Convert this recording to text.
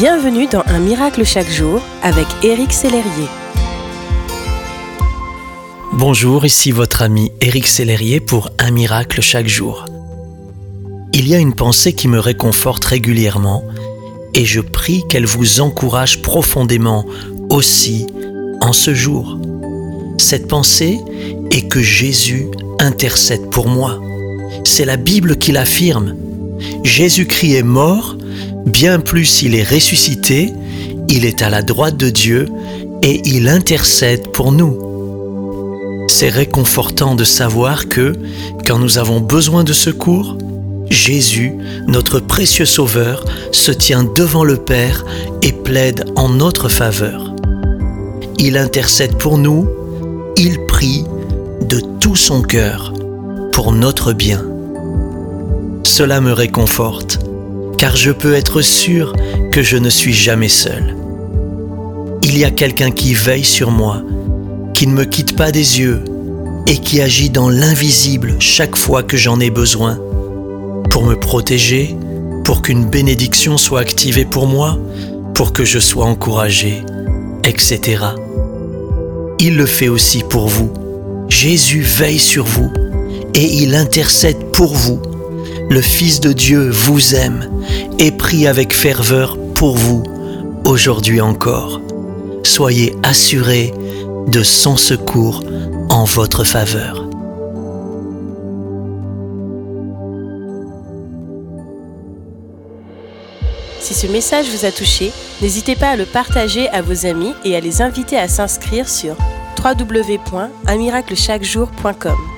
Bienvenue dans Un miracle chaque jour avec Éric Sellerier. Bonjour, ici votre ami Éric Sellerier pour Un miracle chaque jour. Il y a une pensée qui me réconforte régulièrement et je prie qu'elle vous encourage profondément aussi en ce jour. Cette pensée est que Jésus intercède pour moi. C'est la Bible qui l'affirme. Jésus-Christ est mort Bien plus, il est ressuscité, il est à la droite de Dieu et il intercède pour nous. C'est réconfortant de savoir que, quand nous avons besoin de secours, Jésus, notre précieux Sauveur, se tient devant le Père et plaide en notre faveur. Il intercède pour nous, il prie de tout son cœur pour notre bien. Cela me réconforte car je peux être sûr que je ne suis jamais seul. Il y a quelqu'un qui veille sur moi, qui ne me quitte pas des yeux et qui agit dans l'invisible chaque fois que j'en ai besoin, pour me protéger, pour qu'une bénédiction soit activée pour moi, pour que je sois encouragé, etc. Il le fait aussi pour vous. Jésus veille sur vous et il intercède pour vous le Fils de Dieu vous aime et prie avec ferveur pour vous aujourd'hui encore. Soyez assurés de son secours en votre faveur. Si ce message vous a touché, n'hésitez pas à le partager à vos amis et à les inviter à s'inscrire sur www.unmiraclechaquejour.com.